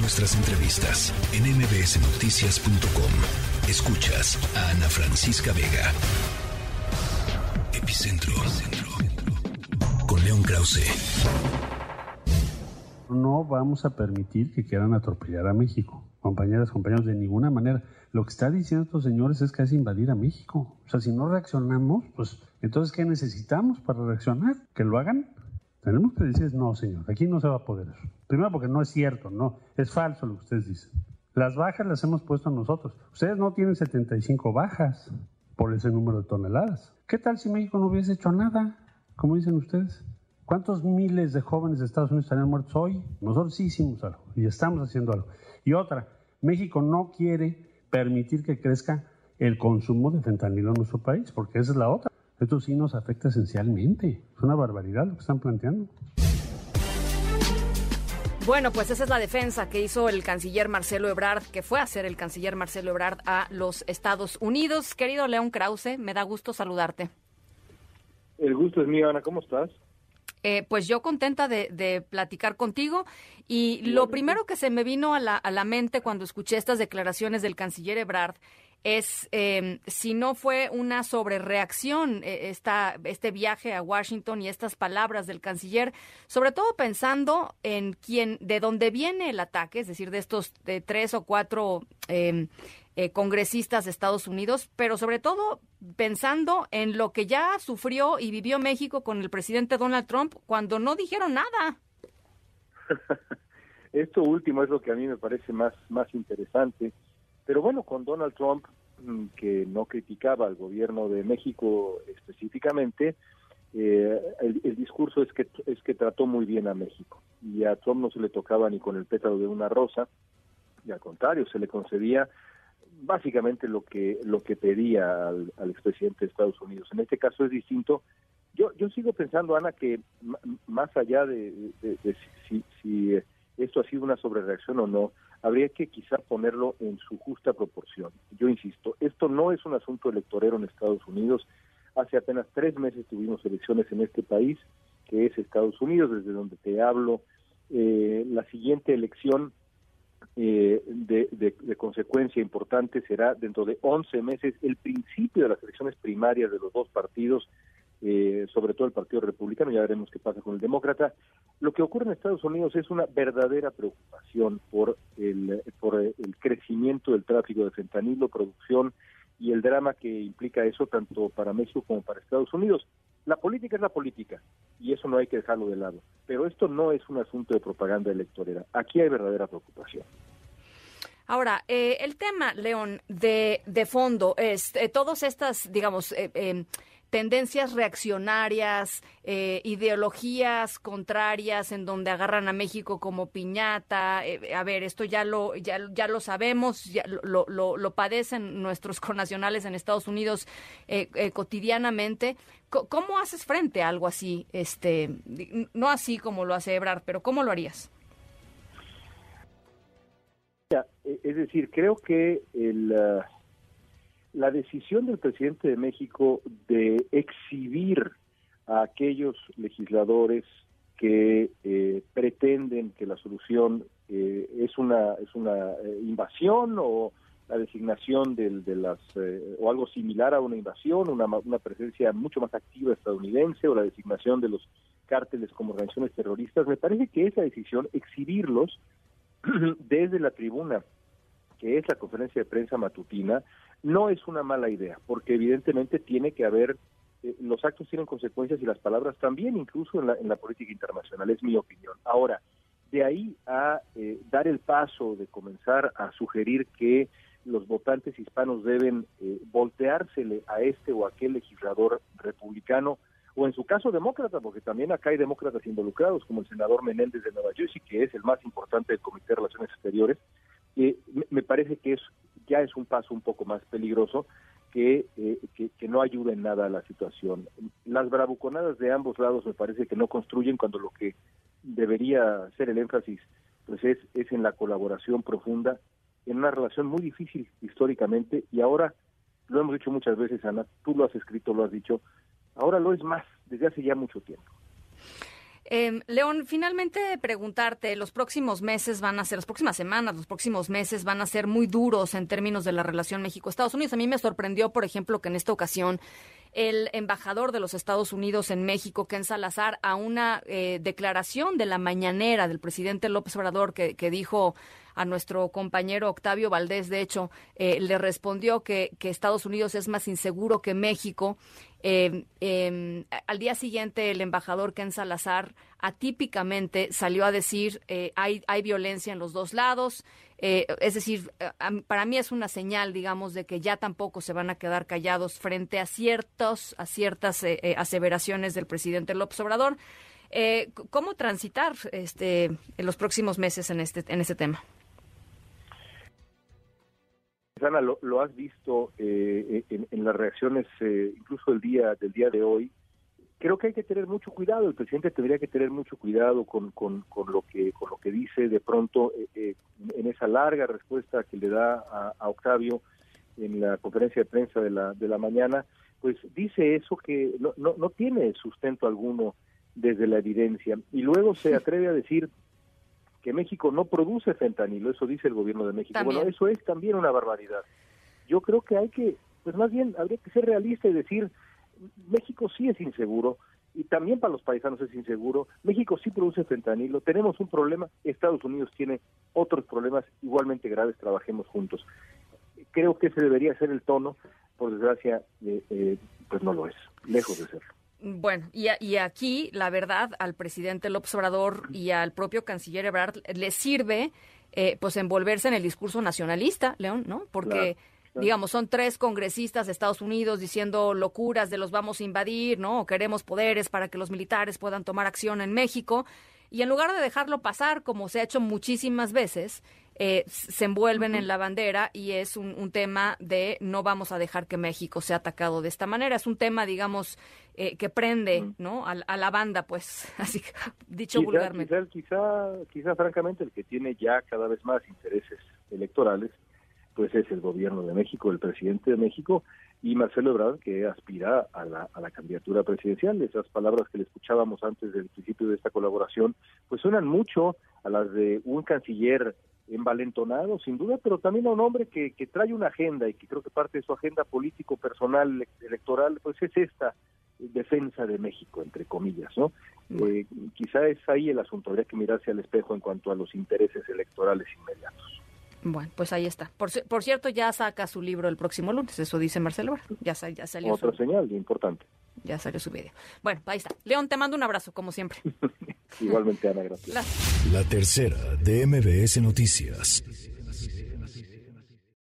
Nuestras entrevistas en mbsnoticias.com. Escuchas a Ana Francisca Vega. Epicentro. Con León Krause. No vamos a permitir que quieran atropellar a México. Compañeras, compañeros, de ninguna manera. Lo que está diciendo estos señores es que es invadir a México. O sea, si no reaccionamos, pues entonces, ¿qué necesitamos para reaccionar? ¿Que lo hagan? Tenemos que decir, no, señor, aquí no se va a poder. Primero porque no es cierto, no, es falso lo que ustedes dicen. Las bajas las hemos puesto nosotros. Ustedes no tienen 75 bajas por ese número de toneladas. ¿Qué tal si México no hubiese hecho nada? Como dicen ustedes. ¿Cuántos miles de jóvenes de Estados Unidos estarían muertos hoy? Nosotros sí hicimos algo y estamos haciendo algo. Y otra, México no quiere permitir que crezca el consumo de fentanilo en nuestro país, porque esa es la otra. Esto sí nos afecta esencialmente. Es una barbaridad lo que están planteando. Bueno, pues esa es la defensa que hizo el canciller Marcelo Ebrard, que fue a hacer el canciller Marcelo Ebrard a los Estados Unidos. Querido León Krause, me da gusto saludarte. El gusto es mío, Ana. ¿Cómo estás? Eh, pues yo contenta de, platicar contigo y lo primero que se me vino a la, a la mente cuando escuché estas declaraciones del canciller Ebrard es eh, si no fue una sobrereacción eh, este viaje a Washington y estas palabras del canciller, sobre todo pensando en quién, de dónde viene el ataque, es decir, de estos de tres o cuatro em, eh, congresistas de Estados Unidos, pero sobre todo pensando en lo que ya sufrió y vivió México con el presidente Donald Trump cuando no dijeron nada. Esto último es lo que a mí me parece más, más interesante pero bueno, con Donald Trump, mm, que no criticaba al gobierno de México específicamente, eh, el, discurso es que es que trató muy bien a México. Y a Trump no se le tocaba ni con el pétalo de una rosa y al contrario se le concedía básicamente lo que lo que pedía al, expresidente de Estados Unidos. En este caso es distinto. Yo yo sigo pensando Ana que más allá de, si, si esto ha sido una sobrereacción o no habría que quizá ponerlo en su justa proporción. Yo insisto, esto no es un asunto electorero en Estados Unidos. Hace apenas tres meses tuvimos elecciones en este país, que es Estados Unidos, desde donde te hablo. Eh, la siguiente elección eh, de, de, consecuencia importante será dentro de 11 meses el principio de las elecciones primarias de los dos partidos eh, sobre todo el Partido Republicano, ya veremos qué pasa con el Demócrata. Lo que ocurre en Estados Unidos es una verdadera preocupación por el, por el crecimiento del tráfico de fentanilo, producción y el drama que implica eso tanto para México como para Estados Unidos. La política es la política y eso no hay que dejarlo de lado, pero esto no es un asunto de propaganda electorera. Aquí hay verdadera preocupación. Ahora, eh, el tema, León, de, de fondo es eh, todas estas, digamos, eh, tendencias reaccionarias, eh, ideologías contrarias en donde agarran a México como piñata. Eh, a ver, esto ya lo, ya, ya lo sabemos, ya lo, lo, lo padecen nuestros connacionales en Estados Unidos eh, cotidianamente. ¿Cómo haces frente a algo así? Este, no así como lo hace Ebrard, pero ¿cómo lo harías? Es decir, creo que el... Uh, la decisión del presidente de México de exhibir a aquellos legisladores que eh, pretenden que la solución eh, es una eh, invasión o la designación del, de las o algo similar a una invasión, una, una presencia mucho más activa estadounidense o la designación de los cárteles como organizaciones terroristas, me parece que esa decisión exhibirlos desde la tribuna que es la conferencia de prensa matutina, no es una mala idea, porque evidentemente tiene que haber, eh, los actos tienen consecuencias y las palabras también, incluso en la, en la política internacional, es mi opinión. Ahora, de ahí a eh, dar el paso de comenzar a sugerir que los votantes hispanos deben eh, volteársele a este o aquel legislador republicano, o en su caso demócrata, porque también acá hay demócratas involucrados, como el senador Menéndez de Nueva Jersey, que es el más importante del Comité de Relaciones Exteriores, me parece que es ya es un paso un poco más peligroso que, eh, que, no ayuda en nada a la situación. Las bravuconadas de ambos lados me parece que no construyen cuando lo que debería ser el énfasis pues es, es en la colaboración profunda, en una relación muy difícil históricamente y ahora, lo hemos dicho muchas veces, Ana, tú lo has escrito, lo has dicho, ahora lo es más desde hace ya mucho tiempo. Eh, León, finalmente preguntarte, los próximos meses van a ser, las próximas semanas, los próximos meses van a ser muy duros en términos de la relación México-Estados Unidos. A mí me sorprendió, por ejemplo, que en esta ocasión el embajador de los Estados Unidos en México, Ken Salazar, a una eh, declaración de la mañanera del presidente López Obrador que, dijo a nuestro compañero Octavio Valdés, de hecho, eh, le respondió que, que, Estados Unidos es más inseguro que México. Eh, eh, al día siguiente, el embajador Ken Salazar atípicamente salió a decir eh, hay, hay violencia en los dos lados. Eh, es decir, para mí es una señal, digamos, de que ya tampoco se van a quedar callados frente a ciertos, a ciertas eh, aseveraciones del presidente López Obrador. ¿Cómo transitar este, en los próximos meses en este, en este tema? Ana, lo, has visto eh, en, en, las reacciones, eh, incluso el día del día de hoy. Creo que hay que tener mucho cuidado. El presidente tendría que tener mucho cuidado con, con, con lo que con lo que dice. De pronto, eh, en esa larga respuesta que le da a, a, Octavio en la conferencia de prensa de la de la mañana, pues dice eso que no, no, no tiene sustento alguno desde la evidencia y luego se atreve a decir que México no produce fentanilo, eso dice el gobierno de México. También. Bueno, eso es también una barbaridad. Yo creo que hay que, pues más bien habría que ser realista y decir, México sí es inseguro y también para los paisanos es inseguro. México sí produce fentanilo, tenemos un problema, Estados Unidos tiene otros problemas igualmente graves, trabajemos juntos. Creo que ese debería ser el tono, por desgracia, eh, eh, pues no lo es, lejos de serlo. Bueno, y, y, aquí, la verdad, al presidente López Obrador y al propio canciller Ebrard le sirve, eh, pues, envolverse en el discurso nacionalista, León, ¿no? Porque, claro. Digamos, son tres congresistas de Estados Unidos diciendo locuras de los vamos a invadir, ¿no? O queremos poderes para que los militares puedan tomar acción en México. Y en lugar de dejarlo pasar, como se ha hecho muchísimas veces, eh, se envuelven en la bandera y es un, un, tema de no vamos a dejar que México sea atacado de esta manera. Es un tema, digamos, eh, que prende ¿no? A, a, la banda, pues, así dicho quizá, vulgarmente. Quizá, quizá, quizá, francamente, el que tiene ya cada vez más intereses electorales, pues es el gobierno de México, el presidente de México y Marcelo Ebrard, que aspira a la, a la candidatura presidencial. Esas palabras que le escuchábamos antes del principio de esta colaboración, pues suenan mucho a las de un canciller envalentonado, sin duda, pero también a un hombre que, que trae una agenda y que creo que parte de su agenda político, personal, electoral, pues es esta defensa de México, entre comillas, ¿no? Eh, quizá es ahí el asunto, habría que mirarse al espejo en cuanto a los intereses electorales inmediatos. Bueno, pues ahí está. Por, por cierto, ya saca su libro el próximo lunes, eso dice Marcelo. Ya, ya salió. Otra su, señal importante. Ya salió su video. Bueno, ahí está. León, te mando un abrazo, como siempre. Igualmente, Ana, gracias. La, La tercera de MBS Noticias.